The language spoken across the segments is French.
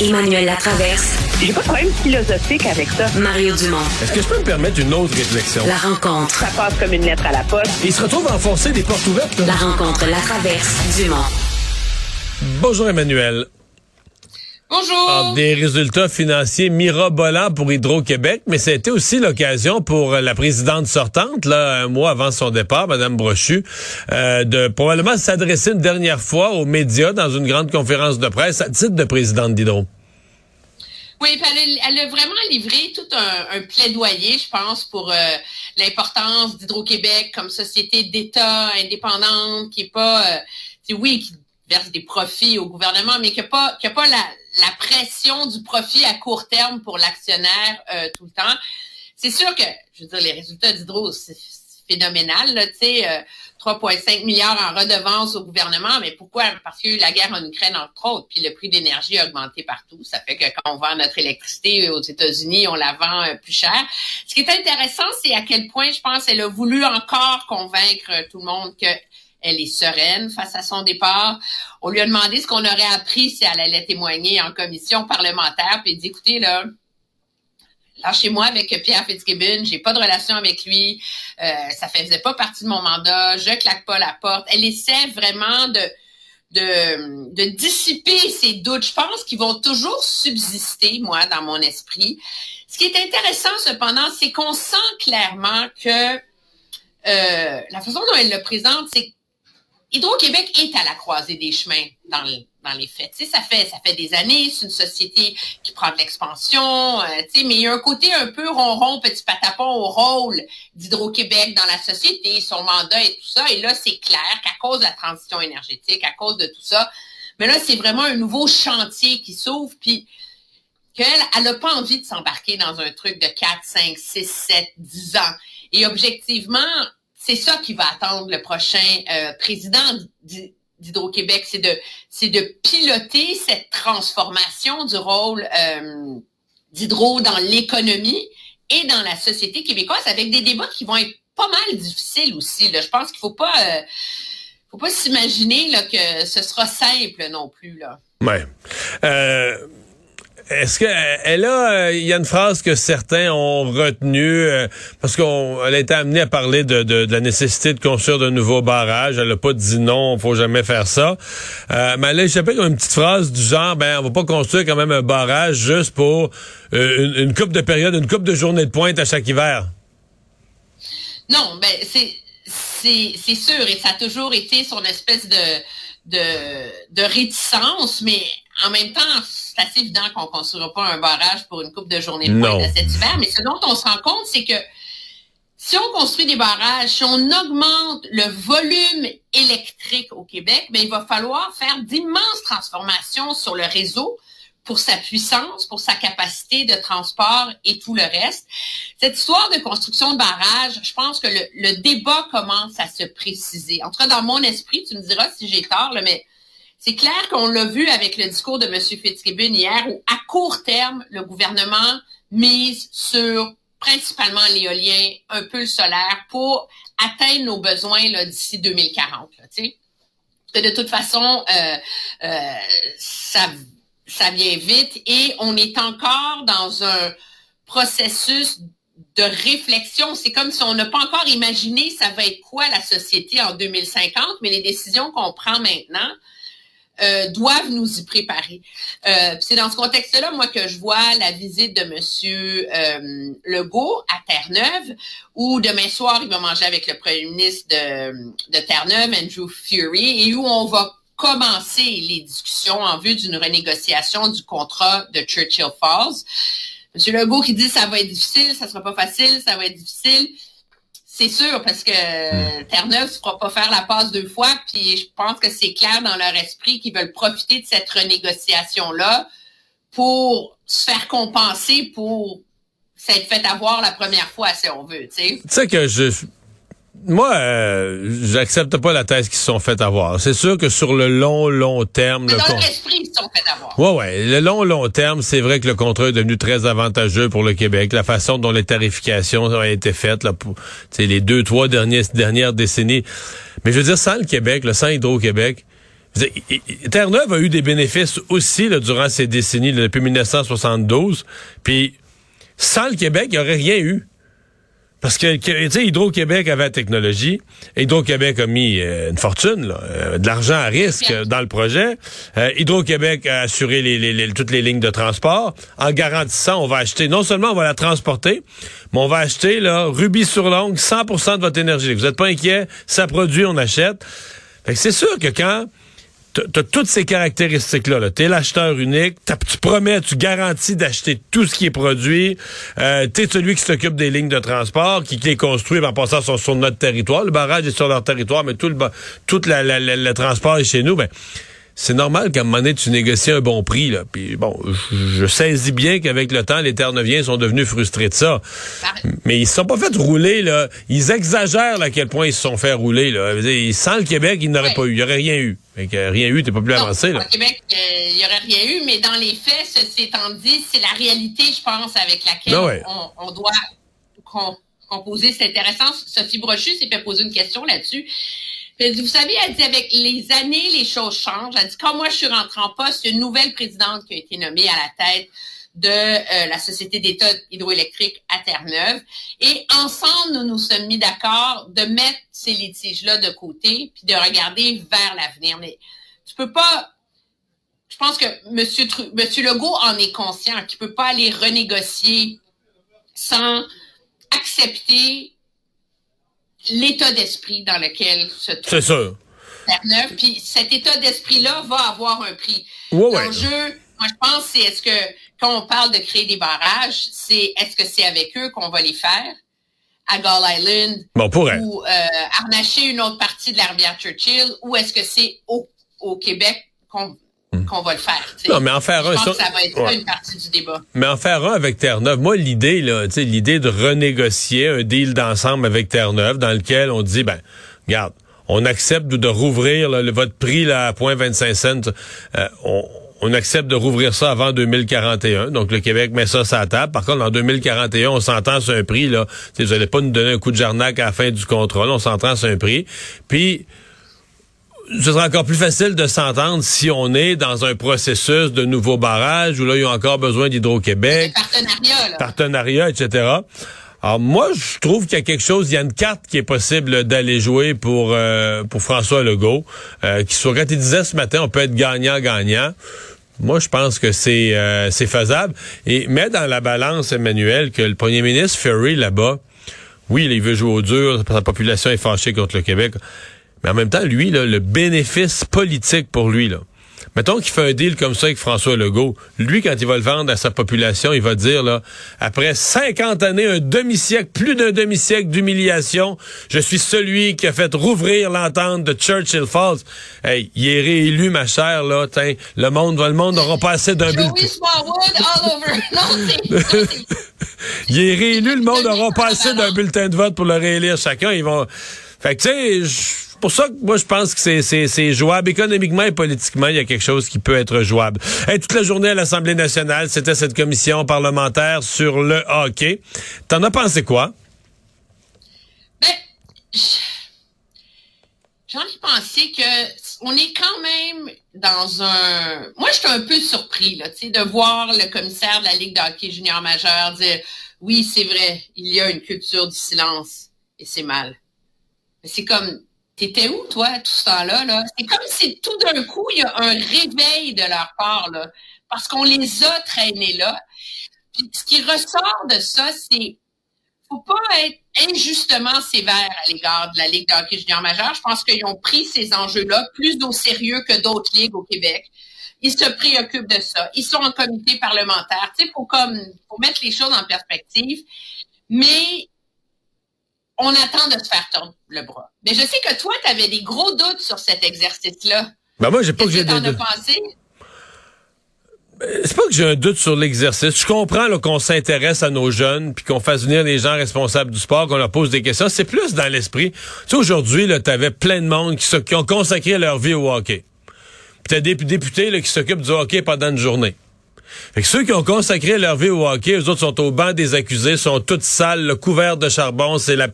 Emmanuel Latraverse. J'ai pas de problème philosophique avec ça. Mario Dumont. Est-ce que je peux me permettre une autre réflexion? La rencontre. Ça passe comme une lettre à la poste. Il se retrouve à enfoncer des portes ouvertes. là. La rencontre, la traverse, Dumont. Bonjour Emmanuel. Bonjour. Ah, des résultats financiers mirobolants pour Hydro-Québec, mais ça a été aussi l'occasion pour la présidente sortante, là, un mois avant son départ, Madame Brochu, euh, de probablement s'adresser une dernière fois aux médias dans une grande conférence de presse à titre de présidente d'Hydro. Oui, puis elle, a- elle a vraiment livré tout un, un plaidoyer, je pense, pour euh, l'importance d'Hydro-Québec comme société d'État indépendante, qui est pas, euh, oui, qui verse des profits au gouvernement, mais qui n'a pas, qui a pas la, la pression du profit à court terme pour l'actionnaire euh, tout le temps. C'est sûr que, je veux dire, les résultats d'Hydro, c'est c'est phénoménal, là, tu sais, euh, 3,5 milliards en redevances au gouvernement, mais pourquoi? Parce eu la guerre en Ukraine, entre autres, puis le prix d'énergie a augmenté partout. Ça fait que quand on vend notre électricité aux États-Unis, on la vend euh, plus cher. Ce qui est intéressant, c'est à quel point, je pense, elle a voulu encore convaincre tout le monde que elle est sereine face à son départ. On lui a demandé ce qu'on aurait appris si elle allait témoigner en commission parlementaire, puis elle dit, écoutez, là, Lâchez-moi avec Pierre Fitzgibbon, j'ai pas de relation avec lui, euh, ça faisait pas partie de mon mandat, je claque pas la porte. Elle essaie vraiment de de, dissiper ces doutes. Je pense qu'ils vont toujours subsister, moi, dans mon esprit. Ce qui est intéressant, cependant, c'est qu'on sent clairement que euh, la façon dont elle le présente, c'est Hydro-Québec est à la croisée des chemins dans, le- dans les faits. Tu sais, ça fait ça fait des années, c'est une société qui prend de l'expansion, euh, mais il y a un côté un peu ronron, petit patapon au rôle d'Hydro-Québec dans la société, son mandat et tout ça. Et là, c'est clair qu'à cause de la transition énergétique, à cause de tout ça, mais là, c'est vraiment un nouveau chantier qui s'ouvre, puis qu'elle, elle n'a pas envie de s'embarquer dans un truc de 4, 5, 6, 7, 10 ans. Et objectivement, c'est ça qui va attendre le prochain euh, président d'Hy- d'Hydro-Québec, c'est de, piloter cette transformation du rôle euh, d'Hydro dans l'économie et dans la société québécoise avec des débats qui vont être pas mal difficiles aussi. Je pense qu'il faut pas, euh, faut pas s'imaginer que ce sera simple non plus. Euh, est-ce que elle a, euh, il y a une phrase que certains ont retenue euh, parce qu'on, elle a été amenée à parler de, de, de la nécessité de construire de nouveaux barrages. Elle a pas dit non, faut jamais faire ça. Euh, mais elle a échappé comme une petite phrase du genre, ben on va pas construire quand même un barrage juste pour euh, une, une coupe de période, une coupe de journée de pointe à chaque hiver. Non, ben c'est c'est sûr et ça a toujours été son espèce de de de réticence, mais en même temps, c'est assez évident qu'on construira pas un barrage pour une coupe de journée de pointe à cet hiver. Mais ce dont on se rend compte, c'est que si on construit des barrages, si on augmente le volume électrique au Québec, ben il va falloir faire d'immenses transformations sur le réseau pour sa puissance, pour sa capacité de transport et tout le reste. Cette histoire de construction de barrages, je pense que le, le débat commence à se préciser. En tout cas, dans mon esprit, tu me diras si j'ai tort, là, mais c'est clair qu'on l'a vu avec le discours de M. Fitzgibbon hier, où à court terme, le gouvernement mise sur principalement l'éolien, un peu le solaire, pour atteindre nos besoins là, d'ici 2040. Là, de toute façon, euh, euh, ça, ça vient vite et on est encore dans un processus de réflexion. C'est comme si on n'a pas encore imaginé ça va être quoi la société en 2050, mais les décisions qu'on prend maintenant euh, doivent nous y préparer. Euh, c'est dans ce contexte-là, moi, que je vois la visite de Monsieur euh, Legault à Terre-Neuve, où demain soir, il va manger avec le premier ministre de, de Terre-Neuve, Andrew Fury, et où on va commencer les discussions en vue d'une renégociation du contrat de Churchill Falls. Monsieur Legault qui dit ça va être difficile, ça sera pas facile, ça va être difficile. C'est sûr, parce que Terre-Neuve ne fera pas faire la passe deux fois, puis je pense que c'est clair dans leur esprit qu'ils veulent profiter de cette renégociation-là pour se faire compenser pour s'être fait avoir la première fois, si on veut, tu sais. Tu sais que je moi, euh, j'accepte pas la thèse qu'ils se sont fait avoir. C'est sûr que sur le long, long terme... Mais le dans con- leur esprit, ils se sont fait avoir. Ouais, ouais. Le long, long terme, c'est vrai que le contrat est devenu très avantageux pour le Québec. La façon dont les tarifications ont été faites là, pour les deux, trois dernières, dernières décennies. Mais je veux dire, sans le Québec, là, sans Hydro-Québec, Terre-Neuve a eu des bénéfices aussi là, durant ces décennies, là, depuis 1972. Puis sans le Québec, il n'y aurait rien eu. Parce que, tu sais, Hydro-Québec avait la technologie. Hydro-Québec a mis euh, une fortune, là, euh, de l'argent à risque dans le projet. Euh, Hydro-Québec a assuré les, toutes les lignes de transport. En garantissant, on va acheter, non seulement on va la transporter, mais on va acheter, là, rubis sur l'ongle, 100% de votre énergie. Vous n'êtes pas inquiet, ça produit, on achète. Fait que c'est sûr que quand t'as toutes ces caractéristiques-là. -là, t'es l'acheteur unique, tu promets, tu garantis d'acheter tout ce qui est produit. Euh, t'es celui qui s'occupe des lignes de transport, qui, les construit en passant sur, notre territoire. Le barrage est sur leur territoire, mais tout le, tout le transport est chez nous. Ben, c'est normal qu'à un moment donné, tu négocies un bon prix. Là. Puis bon, je, saisis bien qu'avec le temps, les Terre-Neuviens sont devenus frustrés de ça. Mais ils se sont pas fait rouler. là. Ils exagèrent à quel point ils se sont fait rouler. Là. Sans le Québec, ils n'auraient pas eu. Il n'y aurait rien eu. Fait que rien eu, t'es pas plus avancé. Là. Au Québec, euh, il n'y aurait rien eu, mais dans les faits, ceci étant dit, c'est la réalité, je pense, avec laquelle ben on, doit composer. C'est intéressant. Sophie Brochu s'est fait poser une question là-dessus. Vous savez, elle dit avec les années, les choses changent. Elle dit quand moi je suis rentrée en poste, il y a une nouvelle présidente qui a été nommée à la tête de euh, la Société d'État hydroélectrique à Terre-Neuve. Et ensemble, nous nous sommes mis d'accord de mettre ces litiges-là de côté, puis de regarder vers l'avenir. Mais tu peux pas. Je pense que. Monsieur Legault en est conscient qu'il peut pas aller renégocier sans accepter l'état d'esprit dans lequel se trouve. C'est sûr. Terre-Neuve. Puis cet état d'esprit-là va avoir un prix. L'enjeu, moi, je pense, c'est est-ce que quand on parle de créer des barrages, c'est est-ce que c'est avec eux qu'on va les faire? à Gull Island bon, ou euh, arnacher une autre partie de la rivière Churchill ou est-ce que c'est au, au Québec qu'on. Qu'on va le faire. Non, mais en faire un, ça, ça va être une partie du débat. Mais en faire un avec Terre-Neuve, moi l'idée là, tu sais, l'idée de renégocier un deal d'ensemble avec Terre-Neuve dans lequel on dit ben, regarde, on accepte de, rouvrir le, votre prix là, à 0.25 cents. Euh, on, on accepte de rouvrir ça avant 2041. Donc, le Québec met ça sur la table. Par contre, en 2041, on s'entend sur un prix. Là. vous n'allez pas nous donner un coup de jarnac à la fin du contrôle. On s'entend sur un prix. Puis, ce sera encore plus facile de s'entendre si on est dans un processus de nouveau barrage où là, il y a encore besoin d'Hydro-Québec. Partenariat, Partenariat, etc. Alors moi, je trouve qu'il y a quelque chose, il y a une carte qui est possible d'aller jouer pour euh, pour François Legault, euh, qui soit quand il disait ce matin, on peut être gagnant-gagnant. Moi, je pense que c'est euh, c'est faisable. Et mets dans la balance, Emmanuel, que le premier ministre Ferry, là-bas, oui, il veut jouer au dur, sa population est fâchée contre le Québec. Mais en même temps, lui, le bénéfice politique pour lui, là, Mettons qu'il fait un deal comme ça avec François Legault. Lui, quand il va le vendre à sa population, il va dire, là, après 50 années, un demi-siècle, plus d'un demi-siècle d'humiliation, je suis celui qui a fait rouvrir l'entente de Churchill Falls. Hey, il est réélu, ma chère, là. Tiens, le monde, le monde n'aura pas assez d'un bulletin. il est réélu, le monde n'aura pas assez d'un bulletin de vote pour le réélire chacun. Ils vont. Fait que, tu sais, pour ça que moi, je pense que c'est jouable. Économiquement et politiquement, il y a quelque chose qui peut être jouable. Et toute la journée à l'Assemblée nationale, c'était cette commission parlementaire sur le hockey. T'en as pensé quoi? Ben, j'en ai pensé que on est quand même dans un. Moi, j'étais un peu surpris là, de voir le commissaire de la Ligue de hockey junior majeur dire oui, c'est vrai, il y a une culture du silence et c'est mal. C'est comme T'étais où, toi, tout ce temps-là? -là, c'est comme si tout d'un coup, il y a un réveil de leur part, là, parce qu'on les a traînés là. Puis ce qui ressort de ça, c'est faut pas être injustement sévère à l'égard de la Ligue de hockey junior majeur. Je pense qu'ils ont pris ces enjeux-là plus au sérieux que d'autres ligues au Québec. Ils se préoccupent de ça. Ils sont en comité parlementaire. Tu sais, faut comme, faut mettre les choses en perspective. Mais on attend de se faire tordre le bras. Mais je sais que toi, tu avais des gros doutes sur cet exercice-là. Ben moi, j'ai pas que j'ai des doutes. Ben, c'est pas que j'ai un doute sur l'exercice. Je comprends qu'on s'intéresse à nos jeunes, puis qu'on fasse venir les gens responsables du sport, qu'on leur pose des questions. C'est plus dans l'esprit. Tu sais, aujourd'hui, tu avais plein de monde qui, qui, ont consacré leur vie au hockey. Puis t'as des députés là, qui s'occupent du hockey pendant une journée. Fait que ceux qui ont consacré leur vie au hockey, eux autres sont au banc des accusés, sont toutes sales, le couvert de charbon, c'est la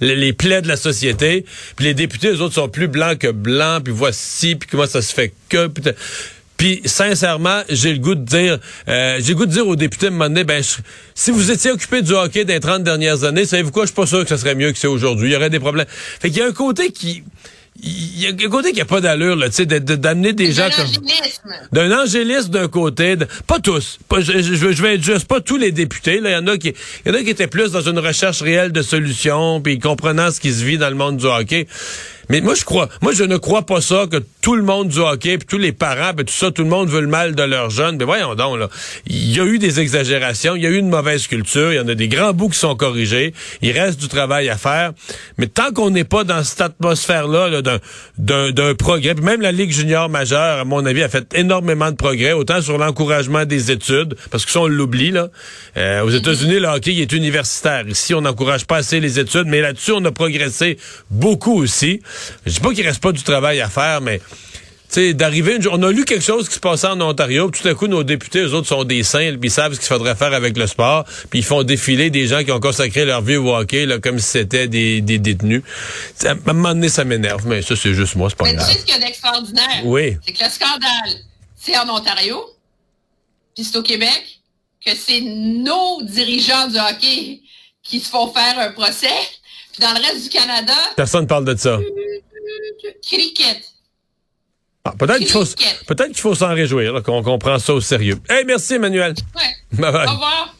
les plaies de la société. Puis les députés, eux autres sont plus blancs que blancs, puis voici, puis comment ça se fait que... Puis sincèrement, j'ai le goût de dire, euh, j'ai le goût de dire aux députés de un ben si vous étiez occupé du hockey des 30 dernières années, savez-vous quoi, je suis pas sûr que ce serait mieux que c'est aujourd'hui. Il y aurait des problèmes. Fait qu'il y a un côté qui il y a un côté qui a pas d'allure, là, tu sais, d'amener des gens comme... D'un angélisme d'un côté, pas tous, pas, je, je, vais être juste, pas tous les députés, là, il y en a qui, il y en a qui étaient plus dans une recherche réelle de solutions, puis comprenant ce qui se vit dans le monde du hockey. Mais moi, je crois, moi, je ne crois pas ça que tout le monde du hockey, puis tous les parents, puis tout ça, tout le monde veut le mal de leurs jeunes. Mais voyons donc, là. Il y a eu des exagérations, il y a eu une mauvaise culture, il y en a des grands bouts qui sont corrigés. Il reste du travail à faire. Mais tant qu'on n'est pas dans cette atmosphère-là, -là, d'un progrès, puis même la Ligue junior majeure, à mon avis, a fait énormément de progrès, autant sur l'encouragement des études, parce que ça, on l'oublie, là. Euh, aux États-Unis, le hockey est universitaire. Ici, on n'encourage pas assez les études, mais là-dessus, on a progressé beaucoup aussi. Je dis pas qu'il reste pas du travail à faire, mais d'arriver on a lu quelque chose qui se passait en Ontario, tout à coup nos députés eux autres sont des saints, puis ils savent ce qu'il faudrait faire avec le sport, puis ils font défiler des gens qui ont consacré leur vie au hockey là, comme si c'était des, des détenus. À un moment donné ça m'énerve, mais ça c'est juste moi, c'est pas mais grave. tu sais ce qu'il y a d'extraordinaire? Oui. C'est que le scandale, c'est en Ontario, puis c'est au Québec que c'est nos dirigeants du hockey qui se font faire un procès, puis dans le reste du Canada, personne parle de ça. Cricket. Ah, peut-être qu'il faut, peut-être qu'il faut s'en réjouir, qu'on comprend ça au sérieux. Hey, merci, Emmanuel. Ouais. Bye bye. Au revoir.